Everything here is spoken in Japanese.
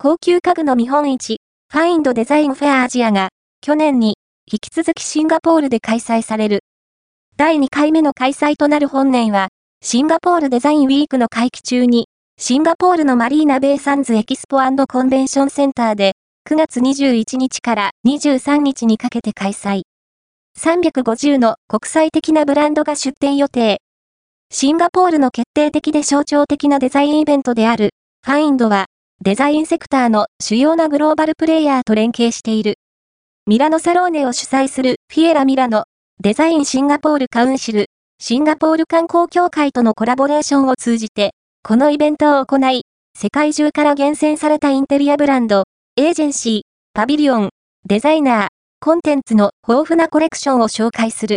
高級家具の見本市、ファインドデザインフェアアジアが、去年に、引き続きシンガポールで開催される。第2回目の開催となる本年は、シンガポールデザインウィークの会期中に、シンガポールのマリーナベイサンズエキスポコンベンションセンターで、9月21日から23日にかけて開催。350の国際的なブランドが出展予定。シンガポールの決定的で象徴的なデザインイベントである、ファインドは、デザインセクターの主要なグローバルプレイヤーと連携している。ミラノサローネを主催するフィエラミラノ、デザインシンガポールカウンシル、シンガポール観光協会とのコラボレーションを通じて、このイベントを行い、世界中から厳選されたインテリアブランド、エージェンシー、パビリオン、デザイナー、コンテンツの豊富なコレクションを紹介する。